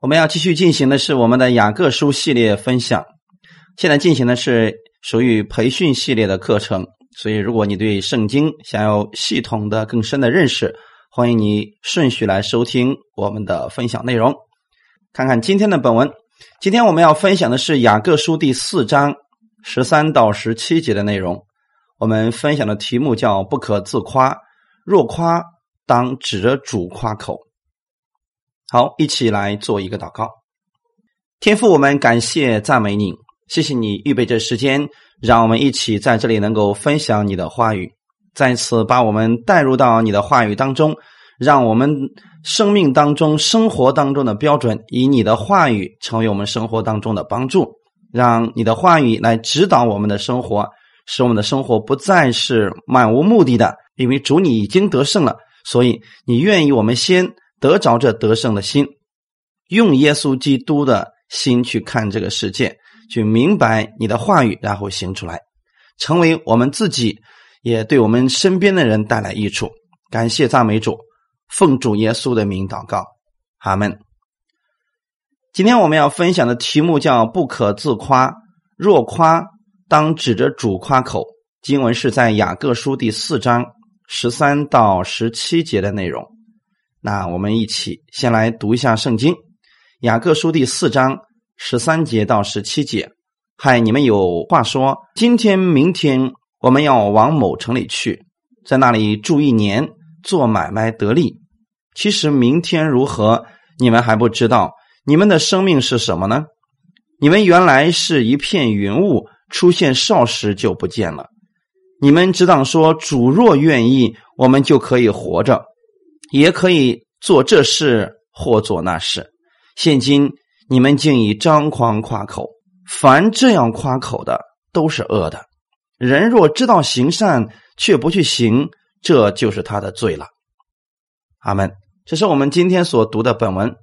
我们要继续进行的是我们的雅各书系列分享，现在进行的是属于培训系列的课程，所以如果你对圣经想要系统的更深的认识，欢迎你顺序来收听我们的分享内容。看看今天的本文，今天我们要分享的是雅各书第四章十三到十七节的内容。我们分享的题目叫“不可自夸，若夸，当指着主夸口。”好，一起来做一个祷告。天父，我们感谢赞美你，谢谢你预备这时间，让我们一起在这里能够分享你的话语，再次把我们带入到你的话语当中，让我们生命当中、生活当中的标准，以你的话语成为我们生活当中的帮助，让你的话语来指导我们的生活，使我们的生活不再是漫无目的的，因为主你已经得胜了，所以你愿意我们先。得着这得胜的心，用耶稣基督的心去看这个世界，去明白你的话语，然后行出来，成为我们自己，也对我们身边的人带来益处。感谢赞美主，奉主耶稣的名祷告，阿门。今天我们要分享的题目叫“不可自夸，若夸，当指着主夸口”。经文是在雅各书第四章十三到十七节的内容。那我们一起先来读一下圣经，《雅各书》第四章十三节到十七节。嗨，你们有话说，今天、明天我们要往某城里去，在那里住一年，做买卖得利。其实明天如何，你们还不知道。你们的生命是什么呢？你们原来是一片云雾，出现少时就不见了。你们只当说，主若愿意，我们就可以活着。也可以做这事或做那事。现今你们竟以张狂夸口，凡这样夸口的都是恶的。人若知道行善却不去行，这就是他的罪了。阿门。这是我们今天所读的本文。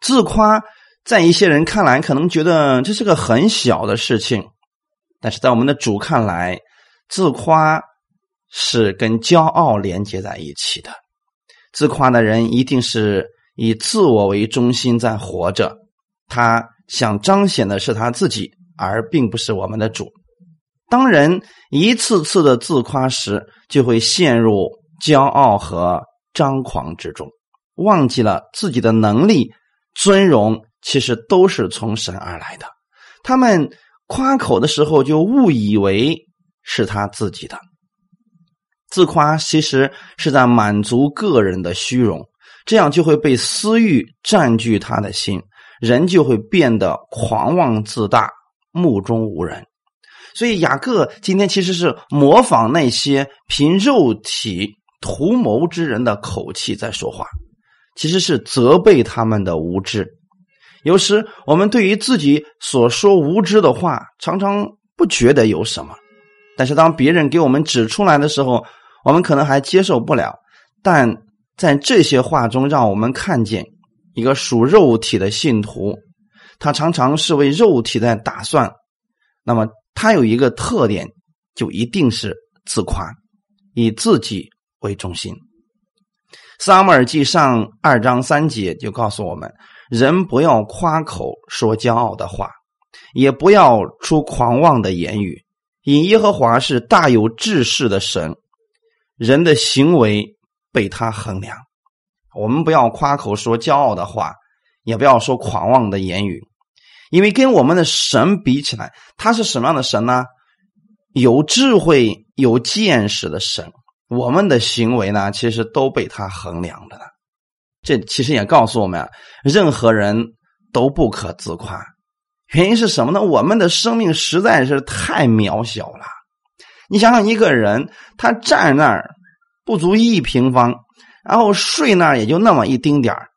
自夸在一些人看来可能觉得这是个很小的事情，但是在我们的主看来，自夸是跟骄傲连接在一起的。自夸的人一定是以自我为中心在活着，他想彰显的是他自己，而并不是我们的主。当人一次次的自夸时，就会陷入骄傲和张狂之中，忘记了自己的能力、尊荣其实都是从神而来的。他们夸口的时候，就误以为是他自己的。自夸其实是在满足个人的虚荣，这样就会被私欲占据他的心，人就会变得狂妄自大、目中无人。所以雅各今天其实是模仿那些凭肉体图谋之人的口气在说话，其实是责备他们的无知。有时我们对于自己所说无知的话，常常不觉得有什么，但是当别人给我们指出来的时候，我们可能还接受不了，但在这些话中，让我们看见一个属肉体的信徒，他常常是为肉体在打算。那么他有一个特点，就一定是自夸，以自己为中心。撒母耳记上二章三节就告诉我们：人不要夸口说骄傲的话，也不要出狂妄的言语，因耶和华是大有志士的神。人的行为被他衡量，我们不要夸口说骄傲的话，也不要说狂妄的言语，因为跟我们的神比起来，他是什么样的神呢？有智慧、有见识的神。我们的行为呢，其实都被他衡量的。这其实也告诉我们，任何人都不可自夸。原因是什么呢？我们的生命实在是太渺小了。你想想，一个人他站那儿不足一平方，然后睡那儿也就那么一丁点儿，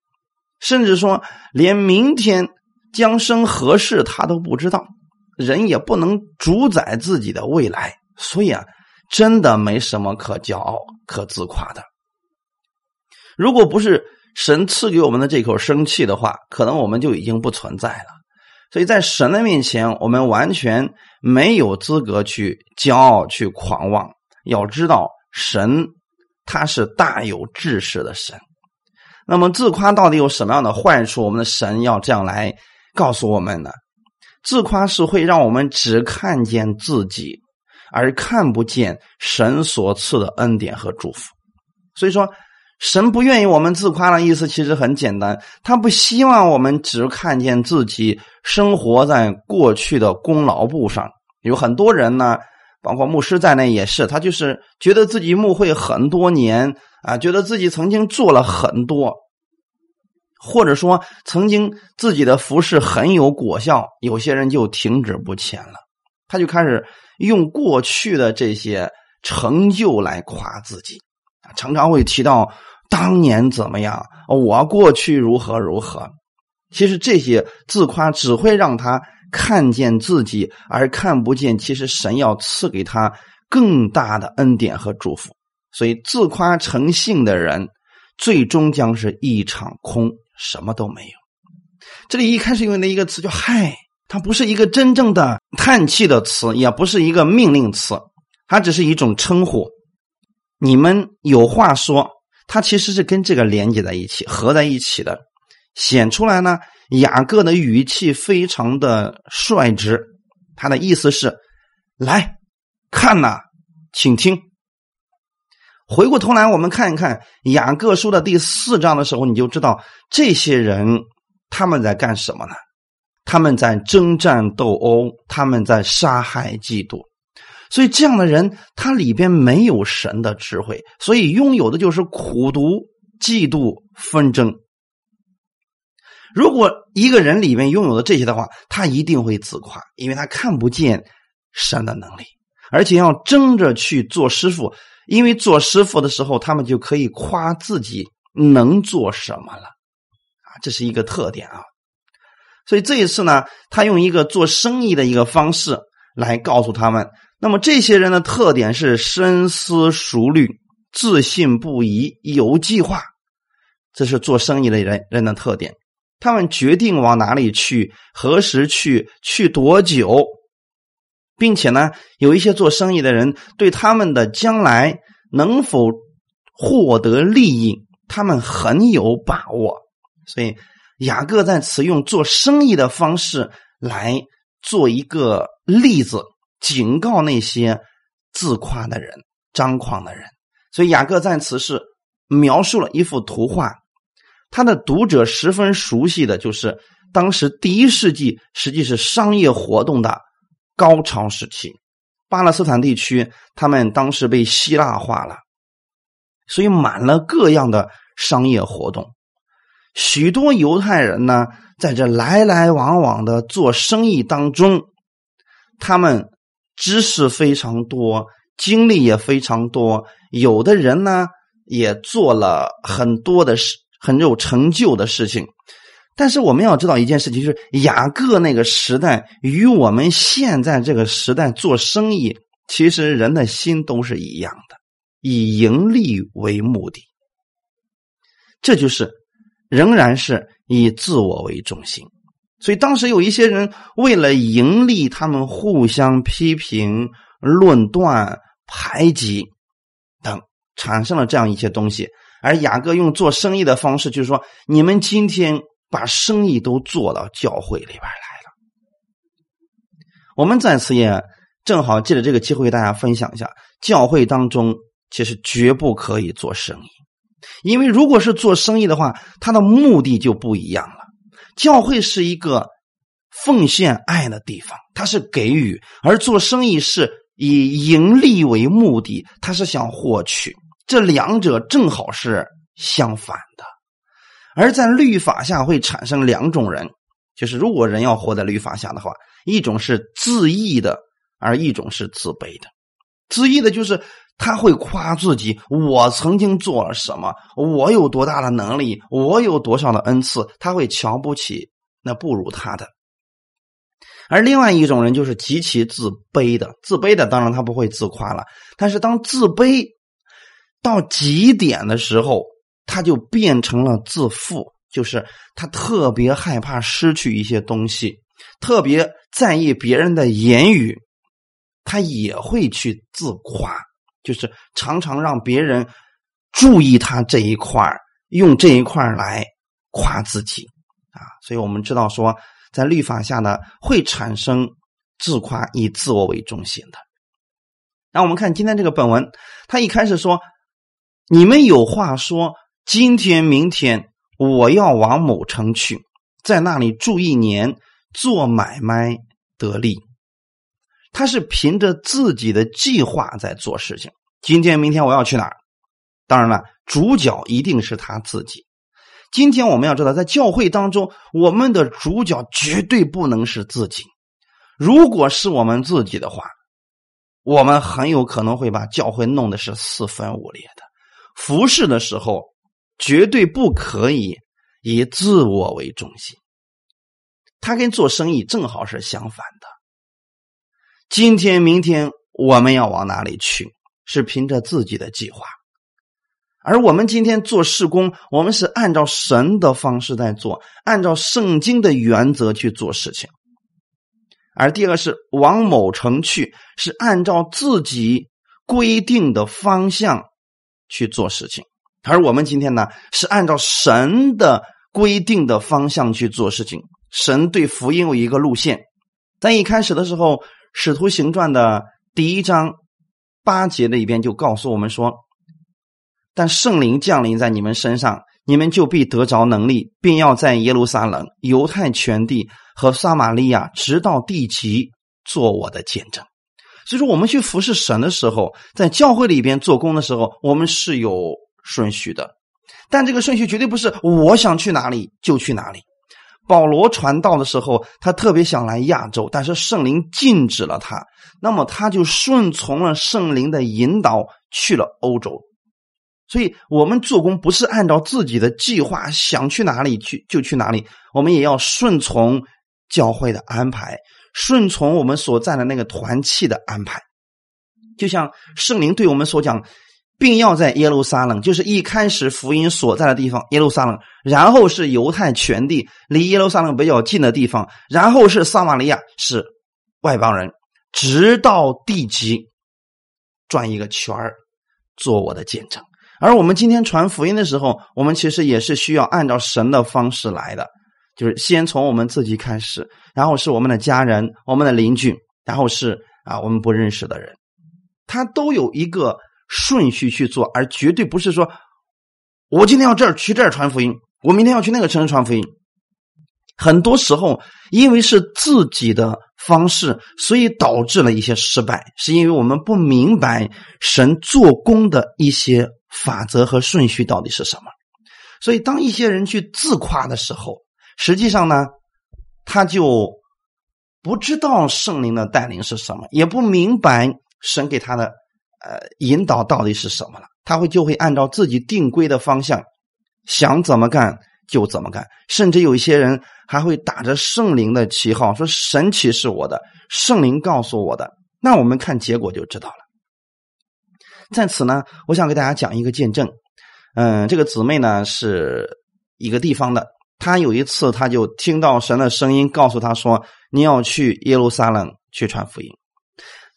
甚至说连明天将生何事他都不知道，人也不能主宰自己的未来，所以啊，真的没什么可骄傲、可自夸的。如果不是神赐给我们的这口生气的话，可能我们就已经不存在了。所以在神的面前，我们完全没有资格去骄傲、去狂妄。要知道，神他是大有志士的神。那么自夸到底有什么样的坏处？我们的神要这样来告诉我们呢？自夸是会让我们只看见自己，而看不见神所赐的恩典和祝福。所以说，神不愿意我们自夸的意思其实很简单，他不希望我们只看见自己生活在过去的功劳簿上。有很多人呢，包括牧师在内也是，他就是觉得自己牧会很多年啊，觉得自己曾经做了很多。或者说，曾经自己的服饰很有果效，有些人就停止不前了。他就开始用过去的这些成就来夸自己，常常会提到当年怎么样，我过去如何如何。其实这些自夸只会让他看见自己，而看不见其实神要赐给他更大的恩典和祝福。所以，自夸成性的人，最终将是一场空。什么都没有。这里一开始用的一个词叫“嗨”，它不是一个真正的叹气的词，也不是一个命令词，它只是一种称呼。你们有话说，它其实是跟这个连接在一起、合在一起的。显出来呢，雅各的语气非常的率直，他的意思是：“来看呐，请听。”回过头来，我们看一看雅各书的第四章的时候，你就知道这些人他们在干什么呢？他们在征战斗殴，他们在杀害嫉妒。所以这样的人，他里边没有神的智慧，所以拥有的就是苦读、嫉妒、纷争。如果一个人里面拥有的这些的话，他一定会自夸，因为他看不见神的能力，而且要争着去做师傅。因为做师傅的时候，他们就可以夸自己能做什么了，啊，这是一个特点啊。所以这一次呢，他用一个做生意的一个方式来告诉他们。那么这些人的特点是深思熟虑、自信不疑、有计划，这是做生意的人人的特点。他们决定往哪里去，何时去，去多久。并且呢，有一些做生意的人对他们的将来能否获得利益，他们很有把握。所以雅各在此用做生意的方式来做一个例子，警告那些自夸的人、张狂的人。所以雅各在此是描述了一幅图画，他的读者十分熟悉的就是当时第一世纪，实际是商业活动的。高潮时期，巴勒斯坦地区，他们当时被希腊化了，所以满了各样的商业活动。许多犹太人呢，在这来来往往的做生意当中，他们知识非常多，经历也非常多。有的人呢，也做了很多的事，很有成就的事情。但是我们要知道一件事情，就是雅各那个时代与我们现在这个时代做生意，其实人的心都是一样的，以盈利为目的。这就是仍然是以自我为中心。所以当时有一些人为了盈利，他们互相批评、论断、排挤等，产生了这样一些东西。而雅各用做生意的方式，就是说，你们今天。把生意都做到教会里边来了。我们在此也正好借着这个机会，大家分享一下，教会当中其实绝不可以做生意，因为如果是做生意的话，它的目的就不一样了。教会是一个奉献爱的地方，它是给予；而做生意是以盈利为目的，它是想获取。这两者正好是相反的。而在律法下会产生两种人，就是如果人要活在律法下的话，一种是自义的，而一种是自卑的。自义的就是他会夸自己，我曾经做了什么，我有多大的能力，我有多少的恩赐，他会瞧不起那不如他的。而另外一种人就是极其自卑的，自卑的当然他不会自夸了，但是当自卑到极点的时候。他就变成了自负，就是他特别害怕失去一些东西，特别在意别人的言语，他也会去自夸，就是常常让别人注意他这一块用这一块来夸自己啊。所以我们知道说，在律法下呢，会产生自夸、以自我为中心的。那我们看今天这个本文，他一开始说：“你们有话说，今天、明天我要往某城去，在那里住一年，做买卖得利。”他是凭着自己的计划在做事情。今天、明天我要去哪儿？当然了，主角一定是他自己。今天我们要知道，在教会当中，我们的主角绝对不能是自己。如果是我们自己的话，我们很有可能会把教会弄得是四分五裂的。服侍的时候，绝对不可以以自我为中心。他跟做生意正好是相反的。今天、明天我们要往哪里去？是凭着自己的计划。而我们今天做事工，我们是按照神的方式在做，按照圣经的原则去做事情。而第二个是往某城去，是按照自己规定的方向去做事情；而我们今天呢，是按照神的规定的方向去做事情。神对福音有一个路线，在一开始的时候，《使徒行传》的第一章八节里边就告诉我们说：“但圣灵降临在你们身上。”你们就必得着能力，并要在耶路撒冷、犹太全地和撒玛利亚，直到地极，做我的见证。所以说，我们去服侍神的时候，在教会里边做工的时候，我们是有顺序的。但这个顺序绝对不是我想去哪里就去哪里。保罗传道的时候，他特别想来亚洲，但是圣灵禁止了他，那么他就顺从了圣灵的引导，去了欧洲。所以，我们做工不是按照自己的计划想去哪里去就去哪里，我们也要顺从教会的安排，顺从我们所在的那个团契的安排。就像圣灵对我们所讲，并要在耶路撒冷，就是一开始福音所在的地方耶路撒冷，然后是犹太全地，离耶路撒冷比较近的地方，然后是撒玛利亚，是外邦人，直到地极转一个圈儿，做我的见证。而我们今天传福音的时候，我们其实也是需要按照神的方式来的，就是先从我们自己开始，然后是我们的家人、我们的邻居，然后是啊我们不认识的人，他都有一个顺序去做，而绝对不是说我今天要这儿去这儿传福音，我明天要去那个城市传福音。很多时候，因为是自己的方式，所以导致了一些失败，是因为我们不明白神做工的一些。法则和顺序到底是什么？所以，当一些人去自夸的时候，实际上呢，他就不知道圣灵的带领是什么，也不明白神给他的呃引导到底是什么了。他会就会按照自己定规的方向，想怎么干就怎么干，甚至有一些人还会打着圣灵的旗号说：“神启示我的，圣灵告诉我的。”那我们看结果就知道了。在此呢，我想给大家讲一个见证。嗯，这个姊妹呢是一个地方的，她有一次，她就听到神的声音，告诉她说：“你要去耶路撒冷去传福音。”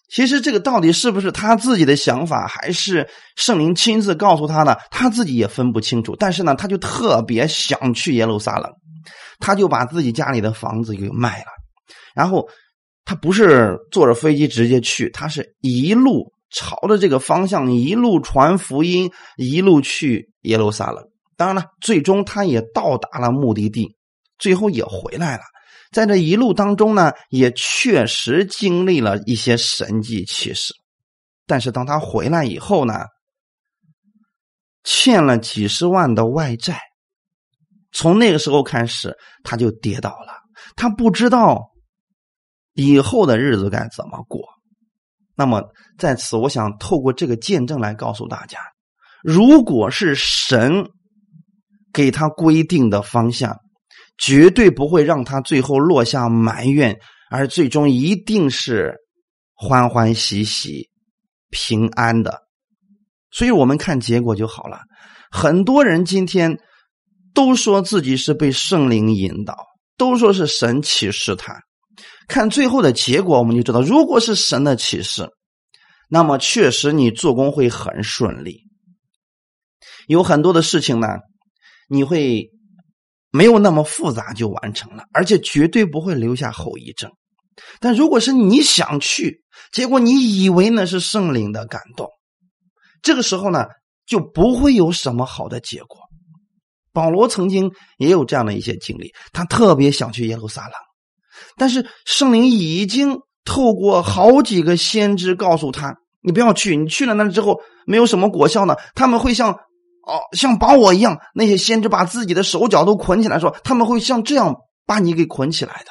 其实这个到底是不是他自己的想法，还是圣灵亲自告诉他的，他自己也分不清楚。但是呢，他就特别想去耶路撒冷，他就把自己家里的房子给卖了，然后他不是坐着飞机直接去，他是一路。朝着这个方向一路传福音，一路去耶路撒冷。当然了，最终他也到达了目的地，最后也回来了。在这一路当中呢，也确实经历了一些神迹奇事。但是当他回来以后呢，欠了几十万的外债。从那个时候开始，他就跌倒了。他不知道以后的日子该怎么过。那么在此，我想透过这个见证来告诉大家：如果是神给他规定的方向，绝对不会让他最后落下埋怨，而最终一定是欢欢喜喜、平安的。所以我们看结果就好了。很多人今天都说自己是被圣灵引导，都说是神启示他。看最后的结果，我们就知道，如果是神的启示，那么确实你做工会很顺利。有很多的事情呢，你会没有那么复杂就完成了，而且绝对不会留下后遗症。但如果是你想去，结果你以为那是圣灵的感动，这个时候呢，就不会有什么好的结果。保罗曾经也有这样的一些经历，他特别想去耶路撒冷，但是圣灵已经透过好几个先知告诉他：“你不要去，你去了那之后没有什么果效呢。他们会像哦，像把我一样，那些先知把自己的手脚都捆起来，说他们会像这样把你给捆起来的。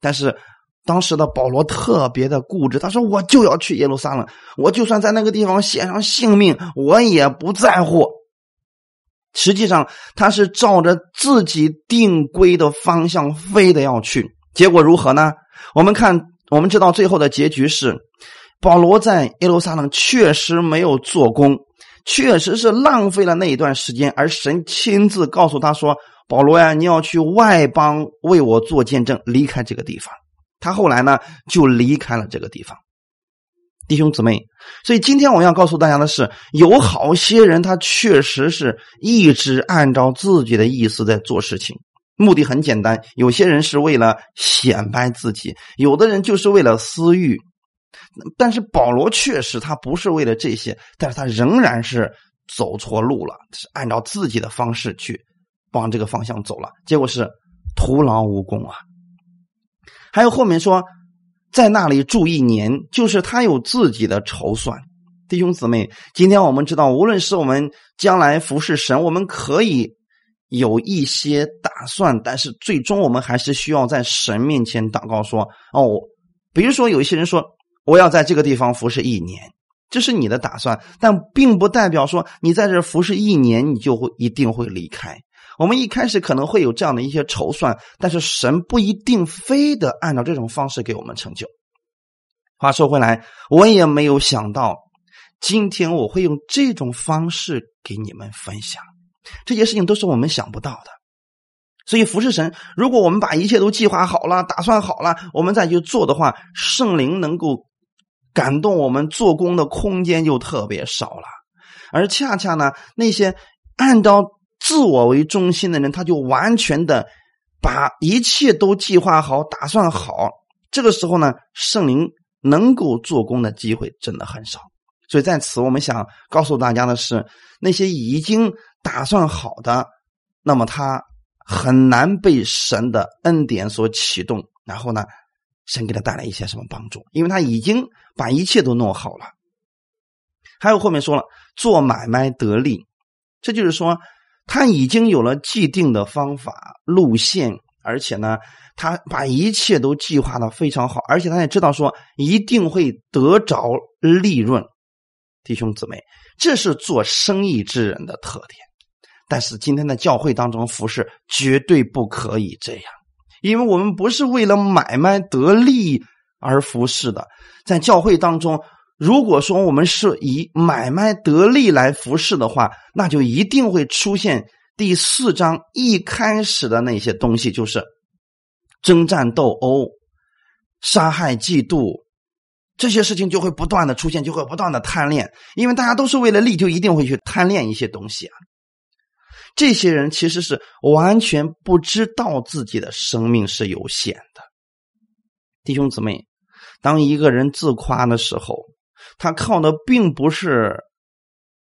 但是。”当时的保罗特别的固执，他说：“我就要去耶路撒冷，我就算在那个地方献上性命，我也不在乎。”实际上，他是照着自己定规的方向飞的要去。结果如何呢？我们看，我们知道最后的结局是，保罗在耶路撒冷确实没有做工，确实是浪费了那一段时间。而神亲自告诉他说：“保罗呀，你要去外邦为我做见证，离开这个地方。”他后来呢，就离开了这个地方。弟兄姊妹，所以今天我要告诉大家的是，有好些人他确实是一直按照自己的意思在做事情，目的很简单。有些人是为了显摆自己，有的人就是为了私欲。但是保罗确实他不是为了这些，但是他仍然是走错路了，是按照自己的方式去往这个方向走了，结果是徒劳无功啊。还有后面说，在那里住一年，就是他有自己的筹算。弟兄姊妹，今天我们知道，无论是我们将来服侍神，我们可以有一些打算，但是最终我们还是需要在神面前祷告说：“哦，比如说有一些人说，我要在这个地方服侍一年，这是你的打算，但并不代表说你在这服侍一年，你就会一定会离开。”我们一开始可能会有这样的一些筹算，但是神不一定非得按照这种方式给我们成就。话说回来，我也没有想到今天我会用这种方式给你们分享，这些事情都是我们想不到的。所以服侍神，如果我们把一切都计划好了、打算好了，我们再去做的话，圣灵能够感动我们做工的空间就特别少了。而恰恰呢，那些按照自我为中心的人，他就完全的把一切都计划好、打算好。这个时候呢，圣灵能够做工的机会真的很少。所以在此，我们想告诉大家的是，那些已经打算好的，那么他很难被神的恩典所启动。然后呢，神给他带来一些什么帮助？因为他已经把一切都弄好了。还有后面说了，做买卖得利，这就是说。他已经有了既定的方法路线，而且呢，他把一切都计划的非常好，而且他也知道说一定会得着利润。弟兄姊妹，这是做生意之人的特点。但是今天的教会当中服侍绝对不可以这样，因为我们不是为了买卖得利而服侍的，在教会当中。如果说我们是以买卖得利来服侍的话，那就一定会出现第四章一开始的那些东西，就是征战斗殴、杀害、嫉妒这些事情就会不断的出现，就会不断的贪恋，因为大家都是为了利，就一定会去贪恋一些东西啊。这些人其实是完全不知道自己的生命是有限的，弟兄姊妹，当一个人自夸的时候。他靠的并不是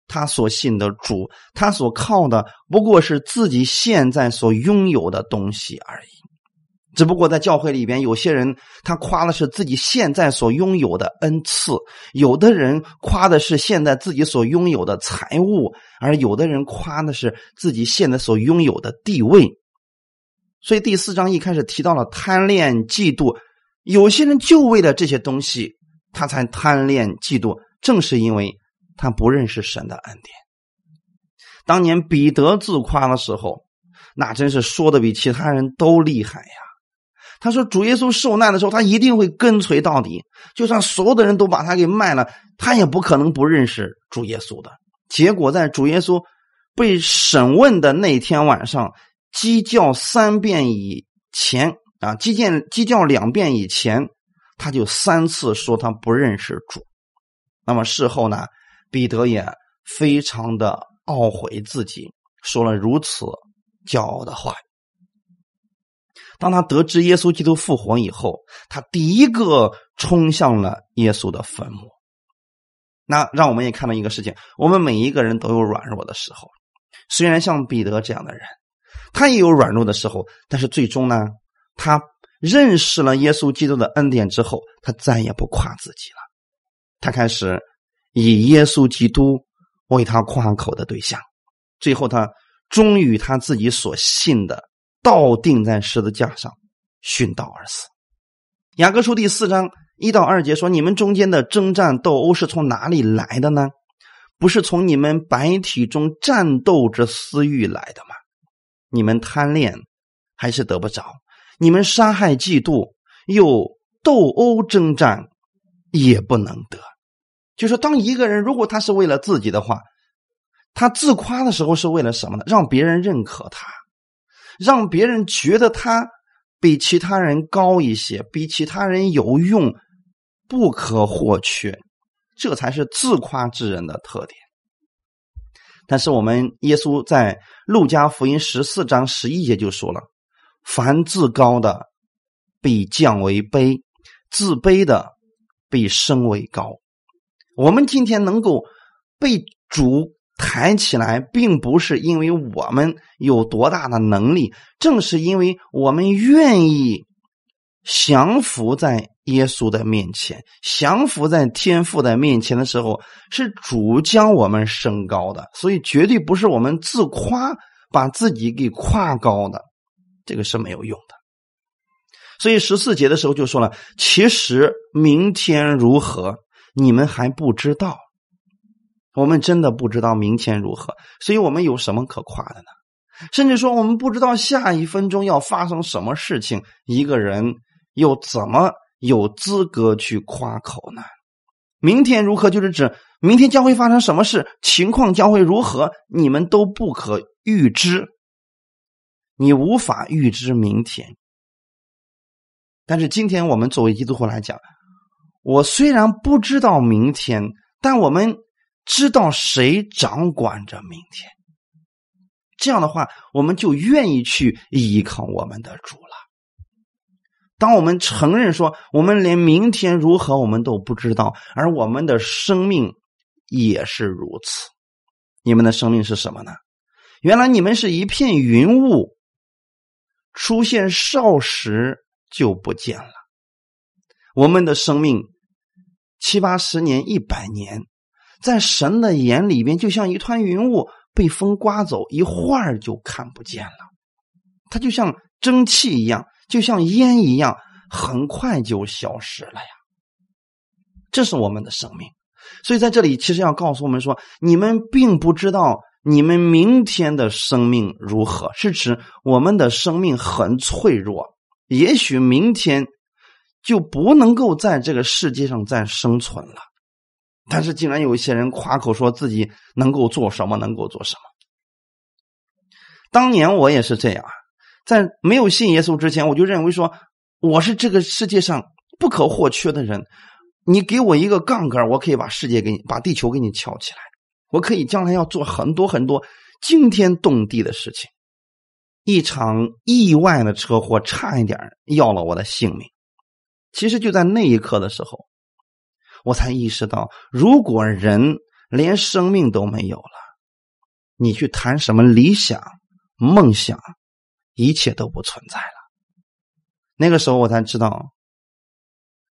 他所信的主，他所靠的不过是自己现在所拥有的东西而已。只不过在教会里边，有些人他夸的是自己现在所拥有的恩赐，有的人夸的是现在自己所拥有的财物，而有的人夸的是自己现在所拥有的地位。所以第四章一开始提到了贪恋、嫉妒，有些人就为了这些东西。他才贪恋嫉妒，正是因为他不认识神的恩典。当年彼得自夸的时候，那真是说的比其他人都厉害呀。他说：“主耶稣受难的时候，他一定会跟随到底，就算所有的人都把他给卖了，他也不可能不认识主耶稣的。”结果在主耶稣被审问的那天晚上，鸡叫三遍以前啊，鸡叫鸡叫两遍以前。他就三次说他不认识主，那么事后呢，彼得也非常的懊悔自己说了如此骄傲的话。当他得知耶稣基督复活以后，他第一个冲向了耶稣的坟墓。那让我们也看到一个事情：我们每一个人都有软弱的时候。虽然像彼得这样的人，他也有软弱的时候，但是最终呢，他认识了耶稣基督的恩典之后，他再也不夸自己了。他开始以耶稣基督为他夸口的对象。最后，他终于他自己所信的。倒钉在十字架上，殉道而死。雅各书第四章一到二节说：“你们中间的征战斗殴是从哪里来的呢？不是从你们白体中战斗之私欲来的吗？你们贪恋还是得不着；你们杀害、嫉妒又斗殴征战，也不能得。”就说，当一个人如果他是为了自己的话，他自夸的时候是为了什么呢？让别人认可他。让别人觉得他比其他人高一些，比其他人有用，不可或缺，这才是自夸之人的特点。但是我们耶稣在路加福音十四章十一节就说了：“凡自高的，必降为卑；自卑的，必升为高。”我们今天能够被主。抬起来，并不是因为我们有多大的能力，正是因为我们愿意降服在耶稣的面前，降服在天父的面前的时候，是主将我们升高的，所以绝对不是我们自夸把自己给夸高的，这个是没有用的。所以十四节的时候就说了：“其实明天如何，你们还不知道。”我们真的不知道明天如何，所以我们有什么可夸的呢？甚至说，我们不知道下一分钟要发生什么事情，一个人又怎么有资格去夸口呢？明天如何，就是指明天将会发生什么事，情况将会如何，你们都不可预知，你无法预知明天。但是今天我们作为基督徒来讲，我虽然不知道明天，但我们。知道谁掌管着明天，这样的话，我们就愿意去依靠我们的主了。当我们承认说我们连明天如何我们都不知道，而我们的生命也是如此。你们的生命是什么呢？原来你们是一片云雾，出现少时就不见了。我们的生命七八十年、一百年。在神的眼里边，就像一团云雾被风刮走，一会儿就看不见了。它就像蒸汽一样，就像烟一样，很快就消失了呀。这是我们的生命。所以在这里，其实要告诉我们说，你们并不知道你们明天的生命如何，是指我们的生命很脆弱，也许明天就不能够在这个世界上再生存了。但是，竟然有一些人夸口说自己能够做什么，能够做什么。当年我也是这样，在没有信耶稣之前，我就认为说我是这个世界上不可或缺的人。你给我一个杠杆，我可以把世界给你，把地球给你翘起来。我可以将来要做很多很多惊天动地的事情。一场意外的车祸，差一点要了我的性命。其实就在那一刻的时候。我才意识到，如果人连生命都没有了，你去谈什么理想、梦想，一切都不存在了。那个时候，我才知道，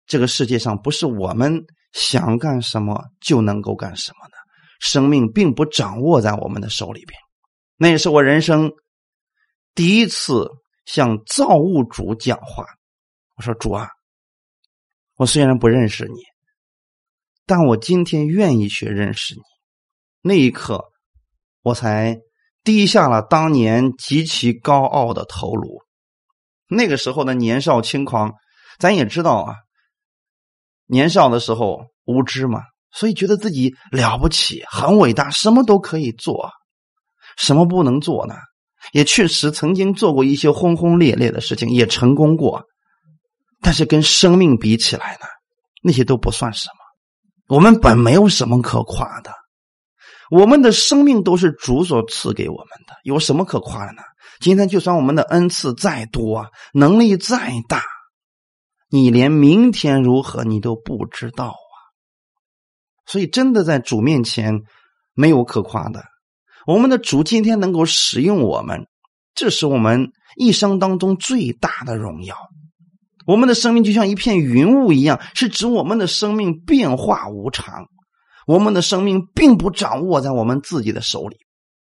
这个世界上不是我们想干什么就能够干什么的，生命并不掌握在我们的手里边。那也是我人生第一次向造物主讲话。我说：“主啊，我虽然不认识你。”但我今天愿意去认识你，那一刻，我才低下了当年极其高傲的头颅。那个时候的年少轻狂，咱也知道啊，年少的时候无知嘛，所以觉得自己了不起，很伟大，什么都可以做，什么不能做呢？也确实曾经做过一些轰轰烈烈的事情，也成功过，但是跟生命比起来呢，那些都不算什么。我们本没有什么可夸的，我们的生命都是主所赐给我们的，有什么可夸的呢？今天就算我们的恩赐再多，能力再大，你连明天如何你都不知道啊！所以，真的在主面前没有可夸的。我们的主今天能够使用我们，这是我们一生当中最大的荣耀。我们的生命就像一片云雾一样，是指我们的生命变化无常。我们的生命并不掌握在我们自己的手里，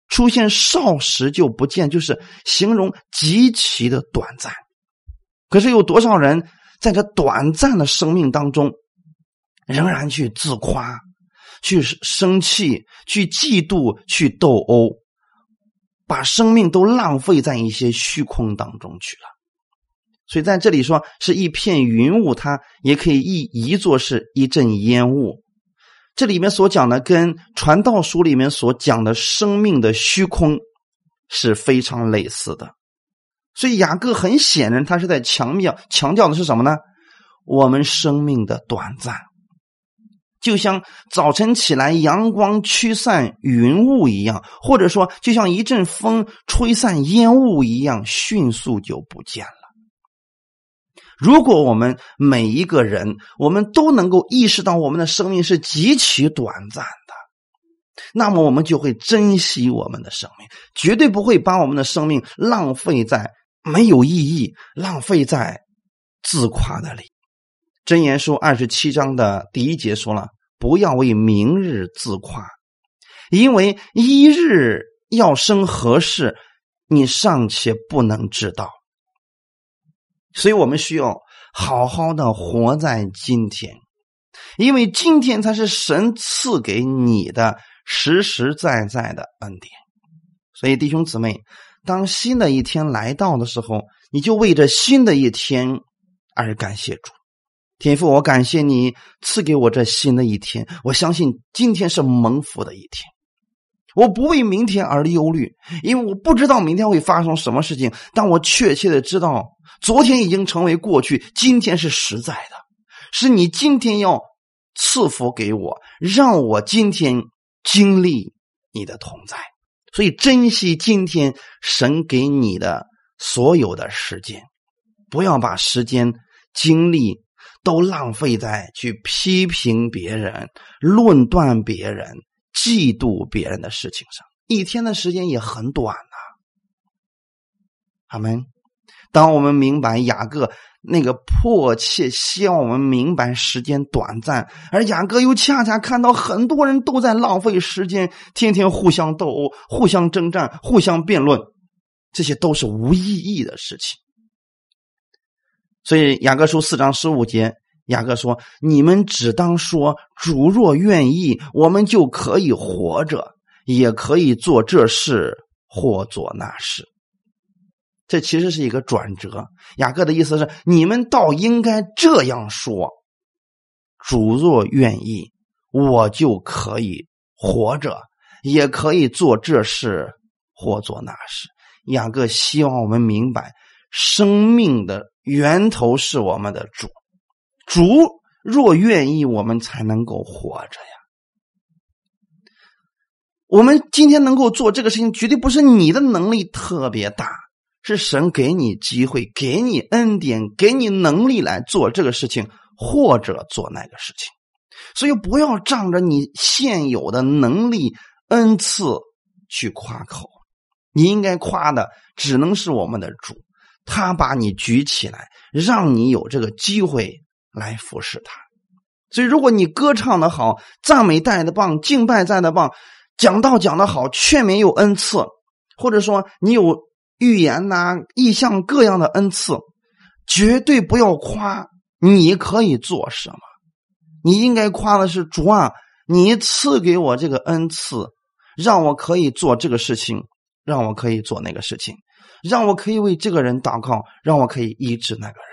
出现少时就不见，就是形容极其的短暂。可是有多少人在这短暂的生命当中，仍然去自夸、去生气、去嫉妒、去斗殴，把生命都浪费在一些虚空当中去了。所以在这里说是一片云雾，它也可以译译作是一阵烟雾。这里面所讲的，跟传道书里面所讲的生命的虚空是非常类似的。所以雅各很显然，他是在强调强调的是什么呢？我们生命的短暂，就像早晨起来阳光驱散云雾一样，或者说就像一阵风吹散烟雾一样，迅速就不见了。如果我们每一个人，我们都能够意识到我们的生命是极其短暂的，那么我们就会珍惜我们的生命，绝对不会把我们的生命浪费在没有意义、浪费在自夸的里。箴言书二十七章的第一节说了：“不要为明日自夸，因为一日要生何事，你尚且不能知道。”所以我们需要好好的活在今天，因为今天才是神赐给你的实实在在的恩典。所以弟兄姊妹，当新的一天来到的时候，你就为这新的一天而感谢主。天父，我感谢你赐给我这新的一天，我相信今天是蒙福的一天。我不为明天而忧虑，因为我不知道明天会发生什么事情，但我确切的知道。昨天已经成为过去，今天是实在的，是你今天要赐福给我，让我今天经历你的同在，所以珍惜今天神给你的所有的时间，不要把时间精力都浪费在去批评别人、论断别人、嫉妒别人的事情上。一天的时间也很短呐，阿门。当我们明白雅各那个迫切希望我们明白时间短暂，而雅各又恰恰看到很多人都在浪费时间，天天互相斗殴、互相征战、互相辩论，这些都是无意义的事情。所以雅各书四章十五节，雅各说：“你们只当说，主若愿意，我们就可以活着，也可以做这事或做那事。”这其实是一个转折。雅各的意思是：你们倒应该这样说：主若愿意，我就可以活着，也可以做这事或做那事。雅各希望我们明白，生命的源头是我们的主。主若愿意，我们才能够活着呀。我们今天能够做这个事情，绝对不是你的能力特别大。是神给你机会，给你恩典，给你能力来做这个事情，或者做那个事情。所以不要仗着你现有的能力、恩赐去夸口。你应该夸的只能是我们的主，他把你举起来，让你有这个机会来服侍他。所以，如果你歌唱的好，赞美带的棒，敬拜赞的棒，讲道讲的好，劝勉有恩赐，或者说你有。预言呐，意象各样的恩赐，绝对不要夸。你可以做什么？你应该夸的是主啊，你赐给我这个恩赐，让我可以做这个事情，让我可以做那个事情，让我可以为这个人祷告，让我可以医治那个人。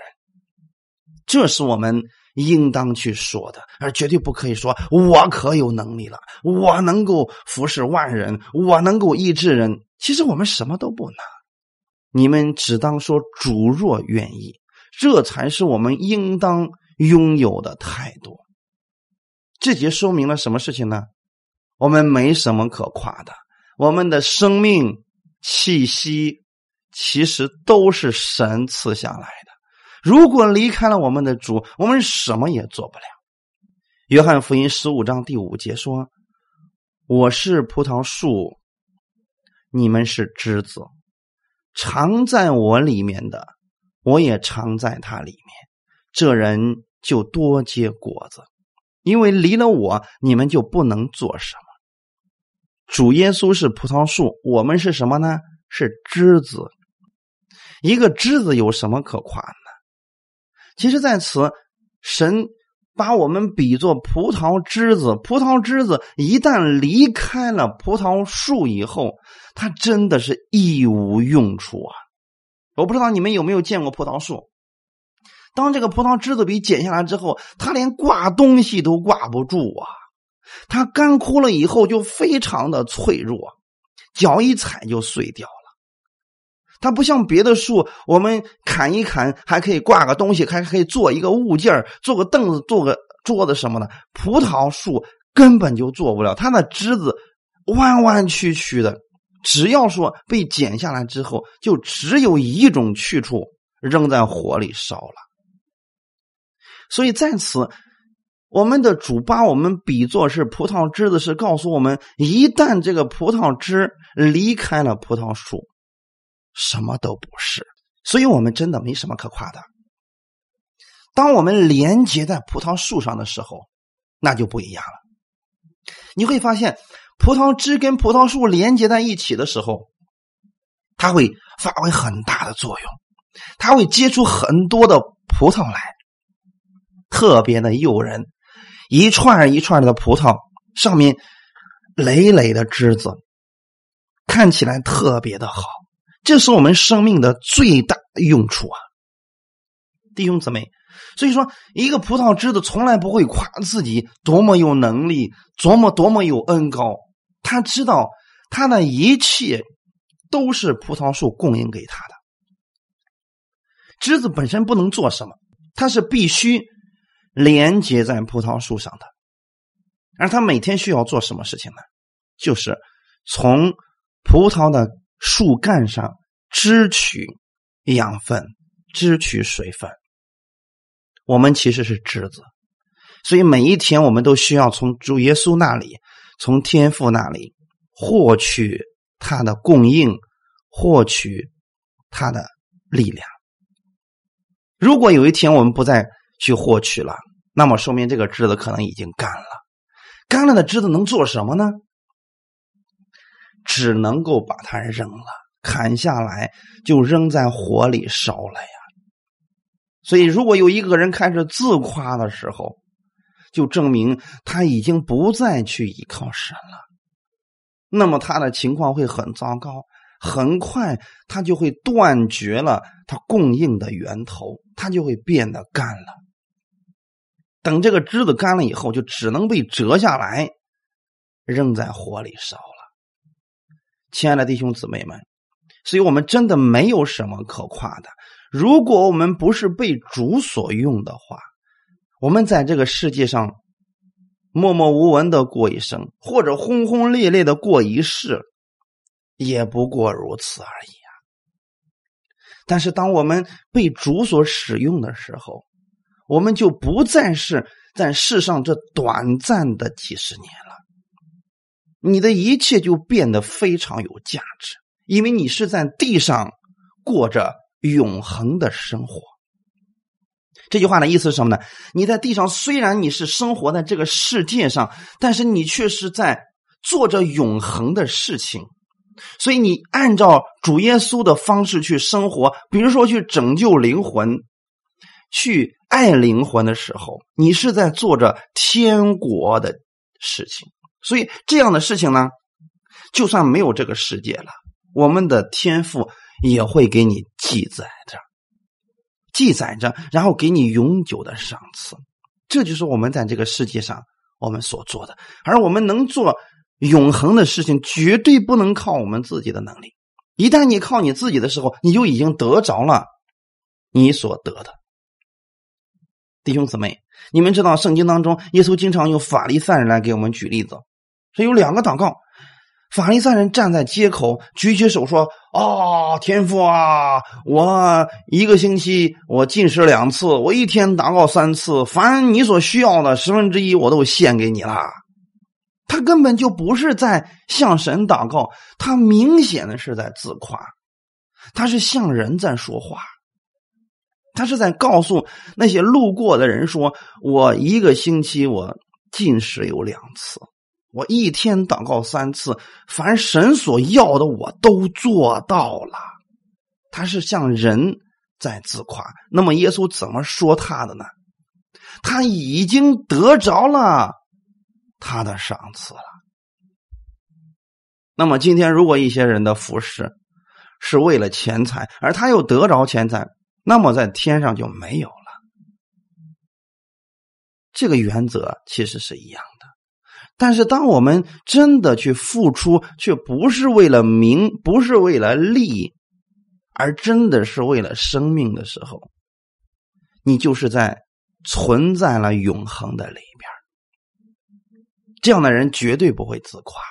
这是我们应当去说的，而绝对不可以说我可有能力了，我能够服侍万人，我能够医治人。其实我们什么都不能。你们只当说主若愿意，这才是我们应当拥有的态度。这节说明了什么事情呢？我们没什么可夸的，我们的生命气息其实都是神赐下来的。如果离开了我们的主，我们什么也做不了。约翰福音十五章第五节说：“我是葡萄树，你们是枝子，常在我里面的，我也常在他里面。这人就多结果子，因为离了我，你们就不能做什么。”主耶稣是葡萄树，我们是什么呢？是枝子。一个枝子有什么可夸的？其实，在此，神把我们比作葡萄枝子。葡萄枝子一旦离开了葡萄树以后，它真的是一无用处啊！我不知道你们有没有见过葡萄树？当这个葡萄枝子被剪下来之后，它连挂东西都挂不住啊！它干枯了以后就非常的脆弱，脚一踩就碎掉。它不像别的树，我们砍一砍还可以挂个东西，还可以做一个物件做个凳子，做个桌子什么的。葡萄树根本就做不了，它的枝子弯弯曲曲的，只要说被剪下来之后，就只有一种去处，扔在火里烧了。所以在此。我们的主把我们比作是葡萄枝子，是告诉我们，一旦这个葡萄枝离开了葡萄树，什么都不是。所以，我们真的没什么可夸的。当我们连接在葡萄树上的时候，那就不一样了。你会发现，葡萄枝跟葡萄树连接在一起的时候，它会发挥很大的作用，它会结出很多的葡萄来，特别的诱人。一串一串的葡萄，上面累累的枝子，看起来特别的好。这是我们生命的最大用处啊，弟兄姊妹。所以说，一个葡萄枝子从来不会夸自己多么有能力，多么多么有恩高。他知道他的一切都是葡萄树供应给他的。枝子本身不能做什么，它是必须。连接在葡萄树上的，而他每天需要做什么事情呢？就是从葡萄的树干上支取养分、支取水分。我们其实是枝子，所以每一天我们都需要从主耶稣那里、从天父那里获取他的供应，获取他的力量。如果有一天我们不再，去获取了，那么说明这个枝子可能已经干了。干了的枝子能做什么呢？只能够把它扔了，砍下来就扔在火里烧了呀。所以，如果有一个人开始自夸的时候，就证明他已经不再去依靠神了。那么他的情况会很糟糕，很快他就会断绝了他供应的源头，他就会变得干了。等这个枝子干了以后，就只能被折下来，扔在火里烧了。亲爱的弟兄姊妹们，所以我们真的没有什么可夸的。如果我们不是被主所用的话，我们在这个世界上默默无闻的过一生，或者轰轰烈烈的过一世，也不过如此而已啊。但是，当我们被主所使用的时候，我们就不再是在世上这短暂的几十年，你的一切就变得非常有价值，因为你是在地上过着永恒的生活。这句话的意思是什么呢？你在地上虽然你是生活在这个世界上，但是你却是在做着永恒的事情，所以你按照主耶稣的方式去生活，比如说去拯救灵魂。去爱灵魂的时候，你是在做着天国的事情，所以这样的事情呢，就算没有这个世界了，我们的天赋也会给你记载着，记载着，然后给你永久的赏赐。这就是我们在这个世界上我们所做的，而我们能做永恒的事情，绝对不能靠我们自己的能力。一旦你靠你自己的时候，你就已经得着了你所得的。弟兄姊妹，你们知道圣经当中，耶稣经常用法利赛人来给我们举例子。说有两个祷告，法利赛人站在街口，举起手说：“啊，天父啊，我一个星期我进食两次，我一天祷告三次，凡你所需要的十分之一，我都献给你了。”他根本就不是在向神祷告，他明显的是在自夸，他是向人在说话，他是在告诉那些路过的人说：“我一个星期我进食有两次。”我一天祷告三次，凡神所要的我都做到了。他是向人在自夸。那么耶稣怎么说他的呢？他已经得着了他的赏赐了。那么今天，如果一些人的服侍是为了钱财，而他又得着钱财，那么在天上就没有了。这个原则其实是一样的。但是，当我们真的去付出，却不是为了名，不是为了利，而真的是为了生命的时候，你就是在存在了永恒的里边。这样的人绝对不会自夸，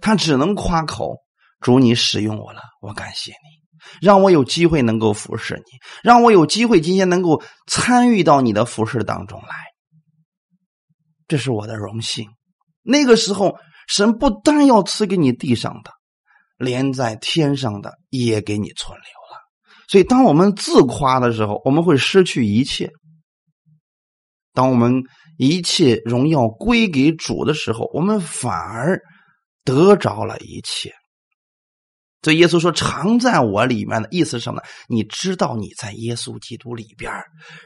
他只能夸口：“主，你使用我了，我感谢你，让我有机会能够服侍你，让我有机会今天能够参与到你的服侍当中来，这是我的荣幸。”那个时候，神不单要赐给你地上的，连在天上的也给你存留了。所以，当我们自夸的时候，我们会失去一切；当我们一切荣耀归给主的时候，我们反而得着了一切。所以耶稣说：“常在我里面的意思是什么？你知道你在耶稣基督里边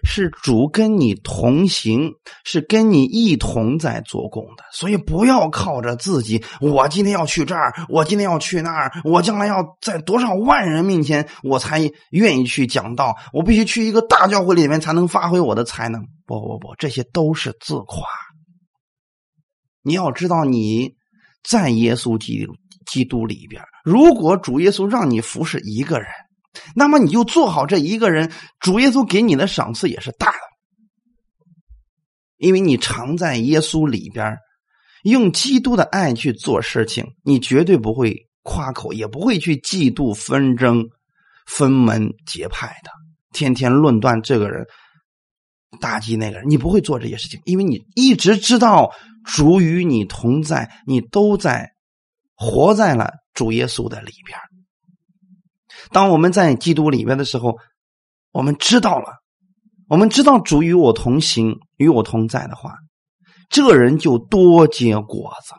是主跟你同行，是跟你一同在做工的。所以不要靠着自己，我今天要去这儿，我今天要去那儿，我将来要在多少万人面前我才愿意去讲道，我必须去一个大教会里面才能发挥我的才能。不不不，这些都是自夸。你要知道你在耶稣基督。”基督里边，如果主耶稣让你服侍一个人，那么你就做好这一个人，主耶稣给你的赏赐也是大的，因为你常在耶稣里边，用基督的爱去做事情，你绝对不会夸口，也不会去嫉妒纷争、分门结派的，天天论断这个人，打击那个人，你不会做这些事情，因为你一直知道主与你同在，你都在。活在了主耶稣的里边。当我们在基督里边的时候，我们知道了，我们知道主与我同行、与我同在的话，这人就多结果子。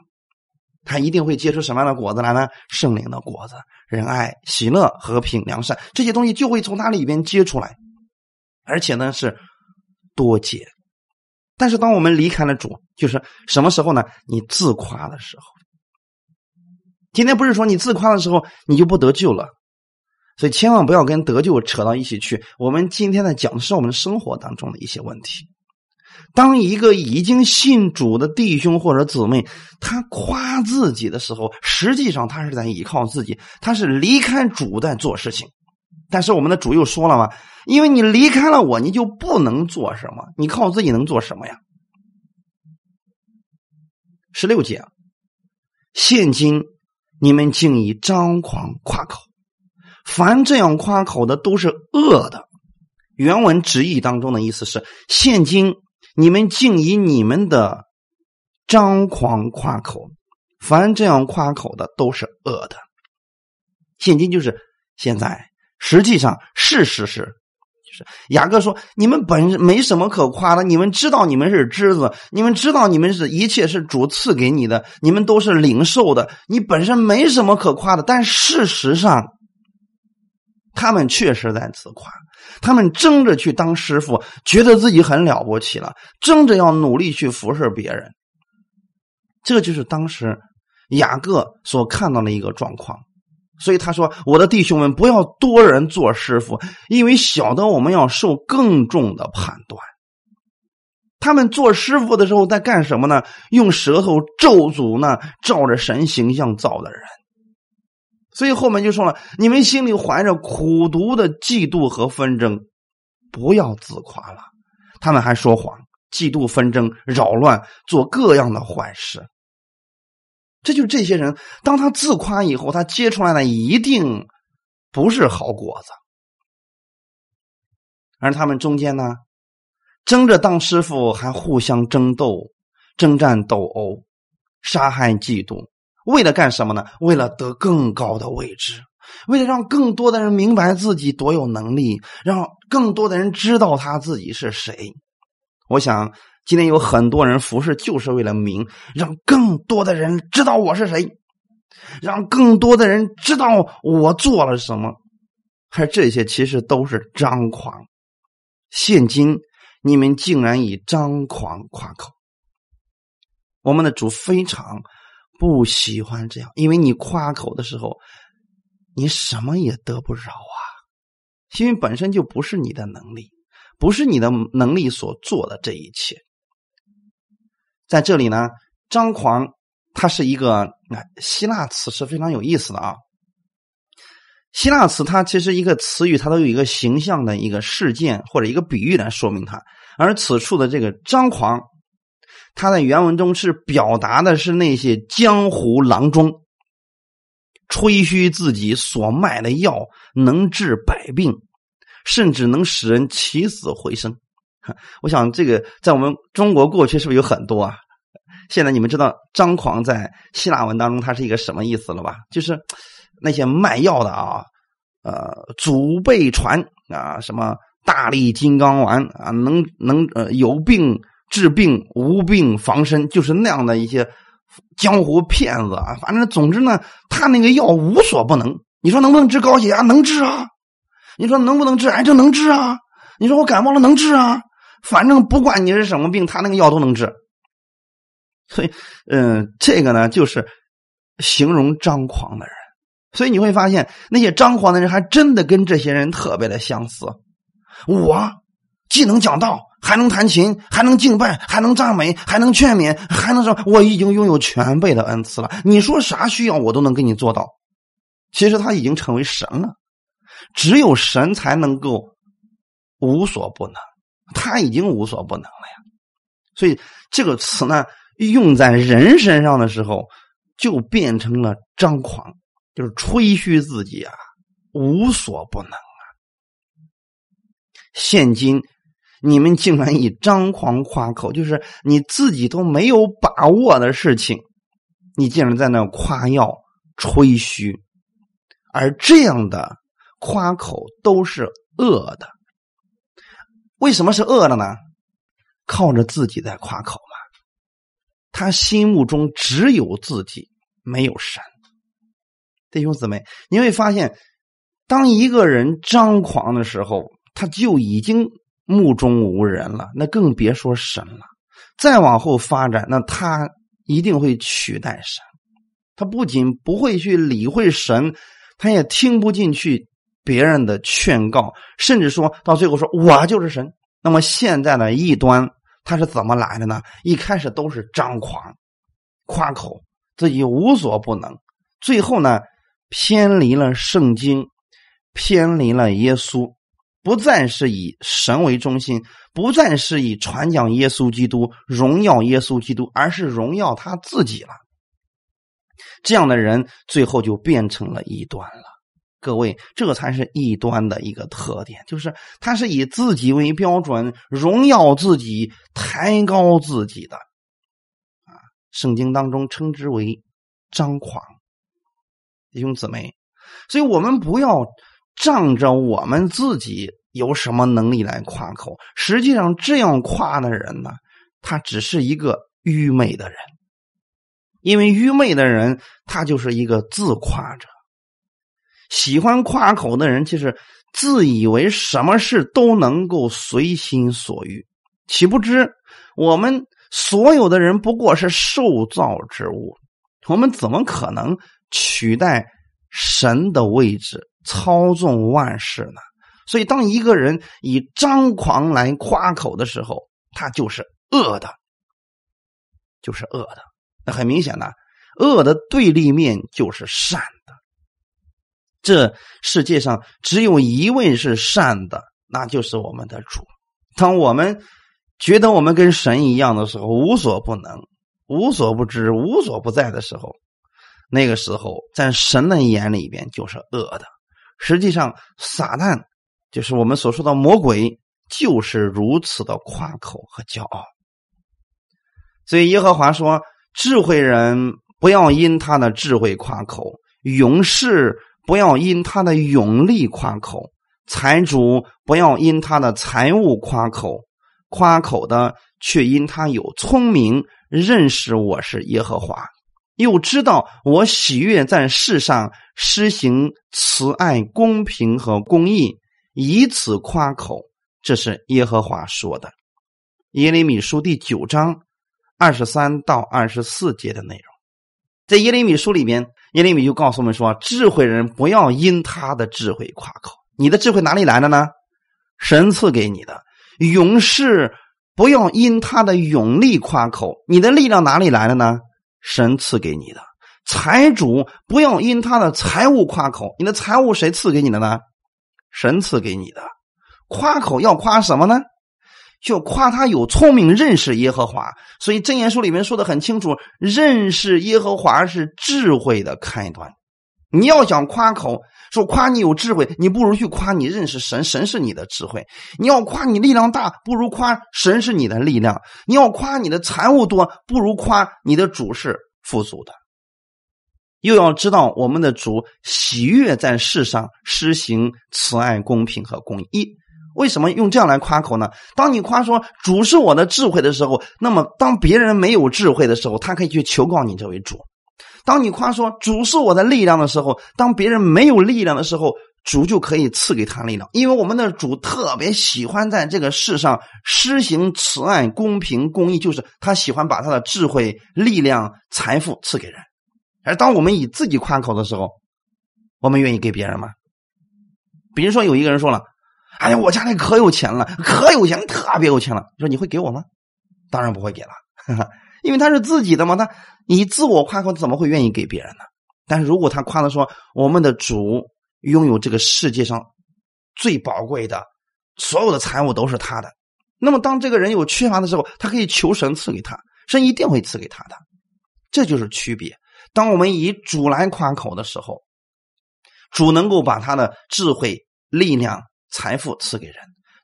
他一定会结出什么样的果子来呢？圣灵的果子，仁爱、喜乐、和平、良善，这些东西就会从他里边结出来，而且呢是多结。但是当我们离开了主，就是什么时候呢？你自夸的时候。今天不是说你自夸的时候你就不得救了，所以千万不要跟得救扯到一起去。我们今天在讲的是我们生活当中的一些问题。当一个已经信主的弟兄或者姊妹，他夸自己的时候，实际上他是在依靠自己，他是离开主在做事情。但是我们的主又说了嘛，因为你离开了我，你就不能做什么，你靠自己能做什么呀？十六节，现今。你们竟以张狂夸口，凡这样夸口的都是恶的。原文直译当中的意思是：现今你们竟以你们的张狂夸口，凡这样夸口的都是恶的。现今就是现在，实际上事实是。雅各说：“你们本没什么可夸的，你们知道你们是枝子，你们知道你们是一切是主赐给你的，你们都是领受的。你本身没什么可夸的，但事实上，他们确实在自夸，他们争着去当师傅，觉得自己很了不起了，争着要努力去服侍别人。这就是当时雅各所看到的一个状况。”所以他说：“我的弟兄们，不要多人做师傅，因为晓得我们要受更重的判断。他们做师傅的时候在干什么呢？用舌头咒诅那？照着神形象造的人。所以后面就说了：你们心里怀着苦毒的嫉妒和纷争，不要自夸了。他们还说谎，嫉妒纷争，扰乱，做各样的坏事。”这就是这些人，当他自夸以后，他结出来的一定不是好果子。而他们中间呢，争着当师傅，还互相争斗、征战斗殴、杀害、嫉妒，为了干什么呢？为了得更高的位置，为了让更多的人明白自己多有能力，让更多的人知道他自己是谁。我想。今天有很多人服侍，就是为了名，让更多的人知道我是谁，让更多的人知道我做了什么。而这些其实都是张狂。现今你们竟然以张狂夸口，我们的主非常不喜欢这样，因为你夸口的时候，你什么也得不着啊，因为本身就不是你的能力，不是你的能力所做的这一切。在这里呢，张狂，它是一个希腊词，是非常有意思的啊。希腊词它其实一个词语，它都有一个形象的一个事件或者一个比喻来说明它。而此处的这个张狂，它在原文中是表达的是那些江湖郎中吹嘘自己所卖的药能治百病，甚至能使人起死回生。我想这个在我们中国过去是不是有很多啊？现在你们知道张狂在希腊文当中它是一个什么意思了吧？就是那些卖药的啊，呃，祖辈传啊，什么大力金刚丸啊，能能呃有病治病，无病防身，就是那样的一些江湖骗子啊。反正总之呢，他那个药无所不能。你说能不能治高血压？能治啊。你说能不能治癌症？能治啊。你说我感冒了能治啊。反正不管你是什么病，他那个药都能治。所以，嗯，这个呢，就是形容张狂的人。所以你会发现，那些张狂的人还真的跟这些人特别的相似。我既能讲道，还能弹琴，还能敬拜，还能赞美，还能劝勉，还能说我已经拥有全备的恩赐了。你说啥需要，我都能给你做到。其实他已经成为神了，只有神才能够无所不能。他已经无所不能了呀，所以这个词呢，用在人身上的时候，就变成了张狂，就是吹嘘自己啊，无所不能啊。现今你们竟然以张狂夸口，就是你自己都没有把握的事情，你竟然在那夸耀、吹嘘，而这样的夸口都是恶的。为什么是恶的呢？靠着自己在夸口嘛。他心目中只有自己，没有神。弟兄姊妹，你会发现，当一个人张狂的时候，他就已经目中无人了，那更别说神了。再往后发展，那他一定会取代神。他不仅不会去理会神，他也听不进去。别人的劝告，甚至说到最后说“我就是神”。那么现在的异端，他是怎么来的呢？一开始都是张狂、夸口，自己无所不能。最后呢，偏离了圣经，偏离了耶稣，不再是以神为中心，不再是以传讲耶稣基督、荣耀耶稣基督，而是荣耀他自己了。这样的人，最后就变成了异端了。各位，这才是异端的一个特点，就是他是以自己为标准，荣耀自己，抬高自己的。啊，圣经当中称之为张狂，弟兄姊妹，所以我们不要仗着我们自己有什么能力来夸口，实际上这样夸的人呢，他只是一个愚昧的人，因为愚昧的人他就是一个自夸者。喜欢夸口的人，其实自以为什么事都能够随心所欲，岂不知我们所有的人不过是受造之物，我们怎么可能取代神的位置，操纵万事呢？所以，当一个人以张狂来夸口的时候，他就是恶的，就是恶的。那很明显的，恶的对立面就是善。这世界上只有一位是善的，那就是我们的主。当我们觉得我们跟神一样的时候，无所不能、无所不知、无所不在的时候，那个时候在神的眼里边就是恶的。实际上，撒旦就是我们所说的魔鬼，就是如此的夸口和骄傲。所以耶和华说：“智慧人不要因他的智慧夸口，勇士不要因他的勇力夸口，财主不要因他的财物夸口。夸口的却因他有聪明，认识我是耶和华，又知道我喜悦在世上施行慈爱、公平和公义，以此夸口。”这是耶和华说的。耶利米书第九章。二十三到二十四节的内容，在耶利米书里面，耶利米就告诉我们说：智慧人不要因他的智慧夸口。你的智慧哪里来的呢？神赐给你的。勇士不要因他的勇力夸口。你的力量哪里来的呢？神赐给你的。财主不要因他的财物夸口。你的财物谁赐给你的呢？神赐给你的。夸口要夸什么呢？就夸他有聪明，认识耶和华。所以箴言书里面说的很清楚，认识耶和华是智慧的开端。你要想夸口说夸你有智慧，你不如去夸你认识神，神是你的智慧。你要夸你力量大，不如夸神是你的力量。你要夸你的财物多，不如夸你的主是富足的。又要知道我们的主喜悦在世上施行慈爱、公平和公义。为什么用这样来夸口呢？当你夸说主是我的智慧的时候，那么当别人没有智慧的时候，他可以去求告你这位主；当你夸说主是我的力量的时候，当别人没有力量的时候，主就可以赐给他力量。因为我们的主特别喜欢在这个世上施行慈爱、公平、公义，就是他喜欢把他的智慧、力量、财富赐给人。而当我们以自己夸口的时候，我们愿意给别人吗？比如说有一个人说了。哎呀，我家里可有钱了，可有钱，特别有钱了。你说你会给我吗？当然不会给了，因为他是自己的嘛。他你自我夸口，怎么会愿意给别人呢？但是如果他夸的说，我们的主拥有这个世界上最宝贵的所有的财物都是他的，那么当这个人有缺乏的时候，他可以求神赐给他，神一定会赐给他的。这就是区别。当我们以主来夸口的时候，主能够把他的智慧、力量。财富赐给人。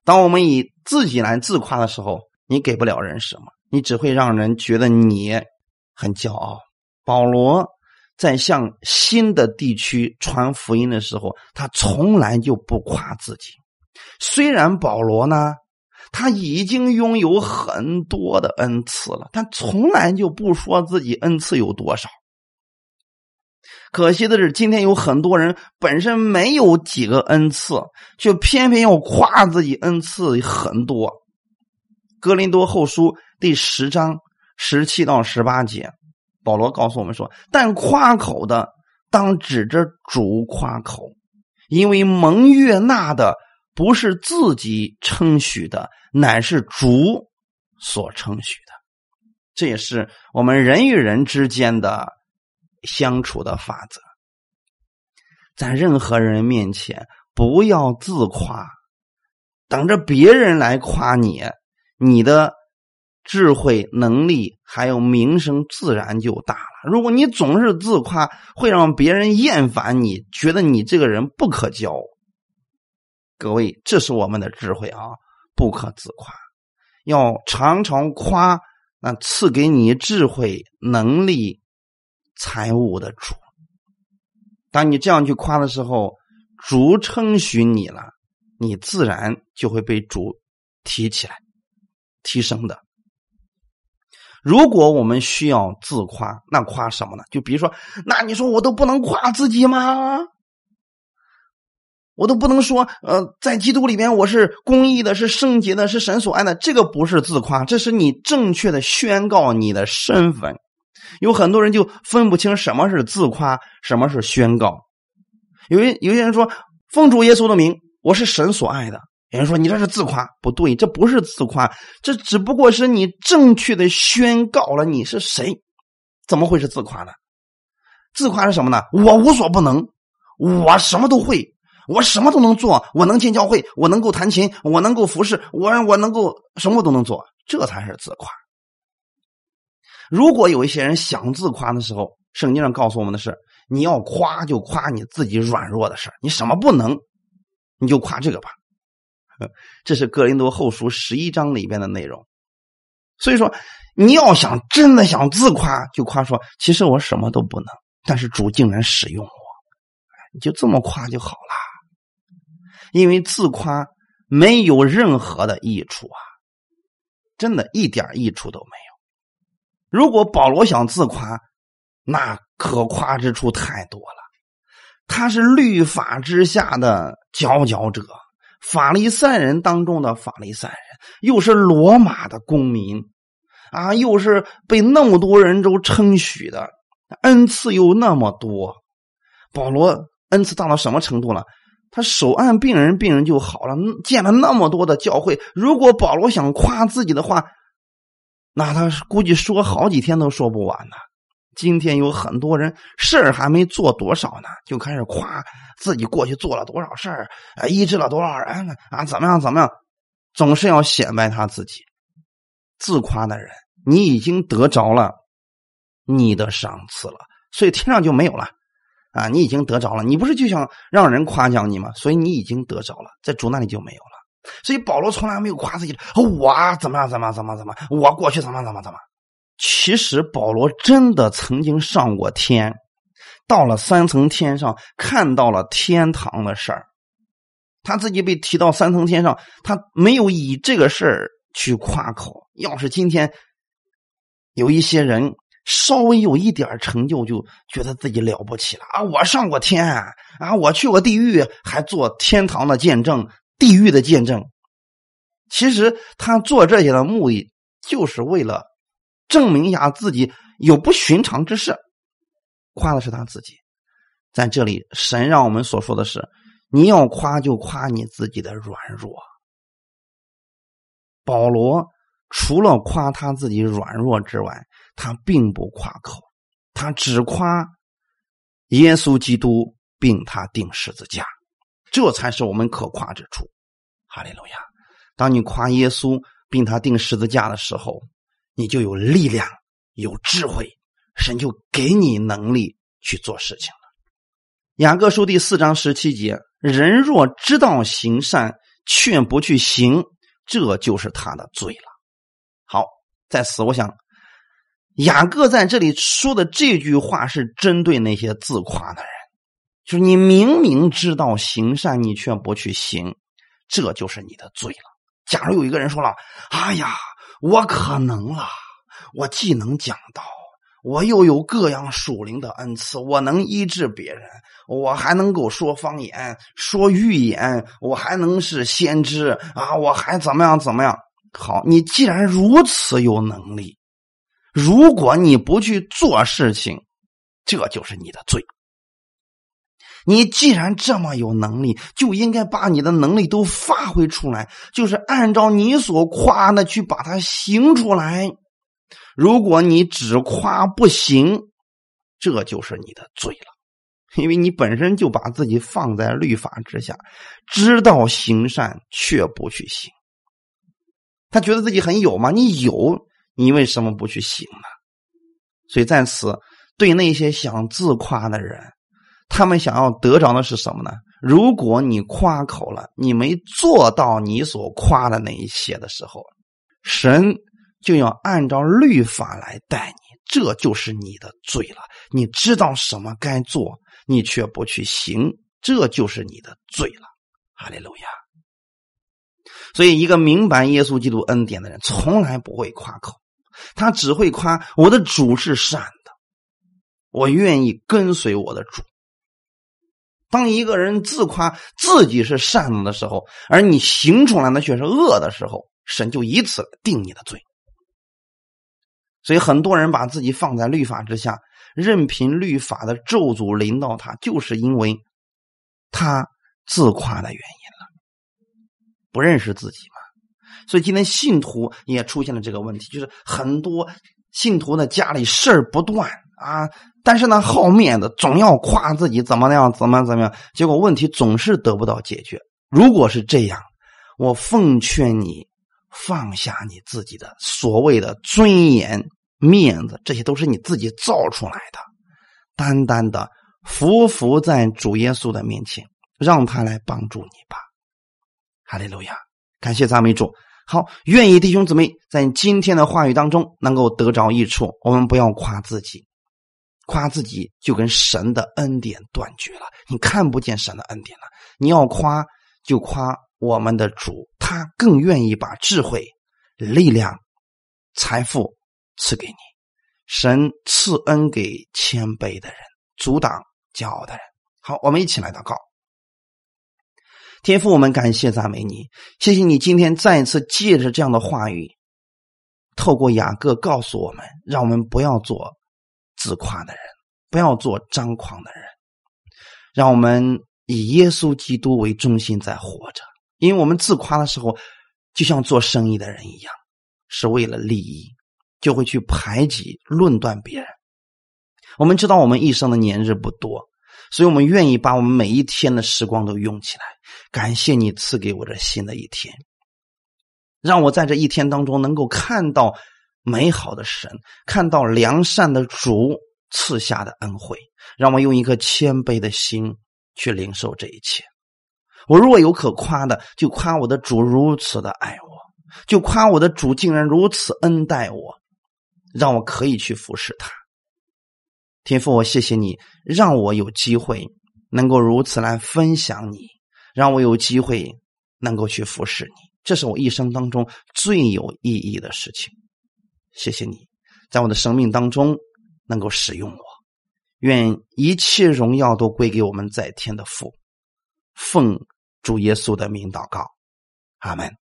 当我们以自己来自夸的时候，你给不了人什么，你只会让人觉得你很骄傲。保罗在向新的地区传福音的时候，他从来就不夸自己。虽然保罗呢，他已经拥有很多的恩赐了，但从来就不说自己恩赐有多少。可惜的是，今天有很多人本身没有几个恩赐，却偏偏要夸自己恩赐很多。哥林多后书第十章十七到十八节，保罗告诉我们说：“但夸口的当指着主夸口，因为蒙悦纳的不是自己称许的，乃是主所称许的。”这也是我们人与人之间的。相处的法则，在任何人面前不要自夸，等着别人来夸你，你的智慧、能力还有名声自然就大了。如果你总是自夸，会让别人厌烦你，觉得你这个人不可交。各位，这是我们的智慧啊，不可自夸，要常常夸那赐给你智慧、能力。财物的主，当你这样去夸的时候，主称许你了，你自然就会被主提起来、提升的。如果我们需要自夸，那夸什么呢？就比如说，那你说我都不能夸自己吗？我都不能说，呃，在基督里面我是公义的，是圣洁的，是神所爱的。这个不是自夸，这是你正确的宣告你的身份。有很多人就分不清什么是自夸，什么是宣告。有些有些人说奉主耶稣的名，我是神所爱的。有人说你这是自夸，不对，这不是自夸，这只不过是你正确的宣告了你是谁。怎么会是自夸呢？自夸是什么呢？我无所不能，我什么都会，我什么都能做，我能进教会，我能够弹琴，我能够服侍，我我能够什么都能做，这才是自夸。如果有一些人想自夸的时候，圣经上告诉我们的是，你要夸就夸你自己软弱的事你什么不能，你就夸这个吧。这是哥林多后书十一章里边的内容。所以说，你要想真的想自夸，就夸说，其实我什么都不能，但是主竟然使用我，你就这么夸就好了。因为自夸没有任何的益处啊，真的一点益处都没有。如果保罗想自夸，那可夸之处太多了。他是律法之下的佼佼者，法利赛人当中的法利赛人，又是罗马的公民，啊，又是被那么多人都称许的，恩赐又那么多。保罗恩赐大到什么程度了？他手按病人，病人就好了。建了那么多的教会，如果保罗想夸自己的话，那他估计说好几天都说不完呢。今天有很多人事儿还没做多少呢，就开始夸自己过去做了多少事儿，啊，医治了多少人啊，怎么样怎么样，总是要显摆他自己。自夸的人，你已经得着了你的赏赐了，所以天上就没有了啊！你已经得着了，你不是就想让人夸奖你吗？所以你已经得着了，在主那里就没有了。所以保罗从来没有夸自己，我怎么样怎么样怎么怎么，我过去怎么怎么怎么。其实保罗真的曾经上过天，到了三层天上，看到了天堂的事儿。他自己被提到三层天上，他没有以这个事儿去夸口。要是今天有一些人稍微有一点成就，就觉得自己了不起了啊！我上过天啊，我去过地狱，还做天堂的见证。地狱的见证，其实他做这些的目的，就是为了证明一下自己有不寻常之事，夸的是他自己。在这里，神让我们所说的是：你要夸就夸你自己的软弱。保罗除了夸他自己软弱之外，他并不夸口，他只夸耶稣基督，并他定十字架。这才是我们可夸之处，哈利路亚！当你夸耶稣并他定十字架的时候，你就有力量、有智慧，神就给你能力去做事情了。雅各书第四章十七节：人若知道行善，却不去行，这就是他的罪了。好，在此，我想雅各在这里说的这句话是针对那些自夸的人。就是你明明知道行善，你却不去行，这就是你的罪了。假如有一个人说了：“哎呀，我可能了，我既能讲道，我又有各样属灵的恩赐，我能医治别人，我还能够说方言、说预言，我还能是先知啊，我还怎么样怎么样？好，你既然如此有能力，如果你不去做事情，这就是你的罪。”你既然这么有能力，就应该把你的能力都发挥出来，就是按照你所夸的去把它行出来。如果你只夸不行，这就是你的罪了，因为你本身就把自己放在律法之下，知道行善却不去行。他觉得自己很有吗？你有，你为什么不去行呢？所以在此，对那些想自夸的人。他们想要得着的是什么呢？如果你夸口了，你没做到你所夸的那一些的时候，神就要按照律法来待你，这就是你的罪了。你知道什么该做，你却不去行，这就是你的罪了。哈利路亚。所以，一个明白耶稣基督恩典的人，从来不会夸口，他只会夸我的主是善的，我愿意跟随我的主。当一个人自夸自己是善的时候，而你行出来的却是恶的时候，神就以此定你的罪。所以很多人把自己放在律法之下，任凭律法的咒诅临到他，就是因为他自夸的原因了，不认识自己嘛。所以今天信徒也出现了这个问题，就是很多信徒的家里事儿不断啊。但是呢，好面子，总要夸自己怎么样，怎么怎么样，结果问题总是得不到解决。如果是这样，我奉劝你放下你自己的所谓的尊严、面子，这些都是你自己造出来的。单单的匍匐在主耶稣的面前，让他来帮助你吧。哈利路亚，感谢赞美主。好，愿意弟兄姊妹在今天的话语当中能够得着益处。我们不要夸自己，夸自己就跟神的恩典断绝了，你看不见神的恩典了。你要夸就夸我们的主，他更愿意把智慧、力量、财富赐给你。神赐恩给谦卑的人，阻挡骄傲的人。好，我们一起来祷告。天父，我们感谢赞美你，谢谢你今天再一次借着这样的话语，透过雅各告诉我们，让我们不要做自夸的人，不要做张狂的人，让我们以耶稣基督为中心在活着。因为我们自夸的时候，就像做生意的人一样，是为了利益，就会去排挤、论断别人。我们知道我们一生的年日不多。所以我们愿意把我们每一天的时光都用起来，感谢你赐给我这新的一天，让我在这一天当中能够看到美好的神，看到良善的主赐下的恩惠，让我用一颗谦卑的心去领受这一切。我若有可夸的，就夸我的主如此的爱我，就夸我的主竟然如此恩待我，让我可以去服侍他。天父，我谢谢你，让我有机会能够如此来分享你，让我有机会能够去服侍你，这是我一生当中最有意义的事情。谢谢你，在我的生命当中能够使用我，愿一切荣耀都归给我们在天的父。奉主耶稣的名祷告，阿门。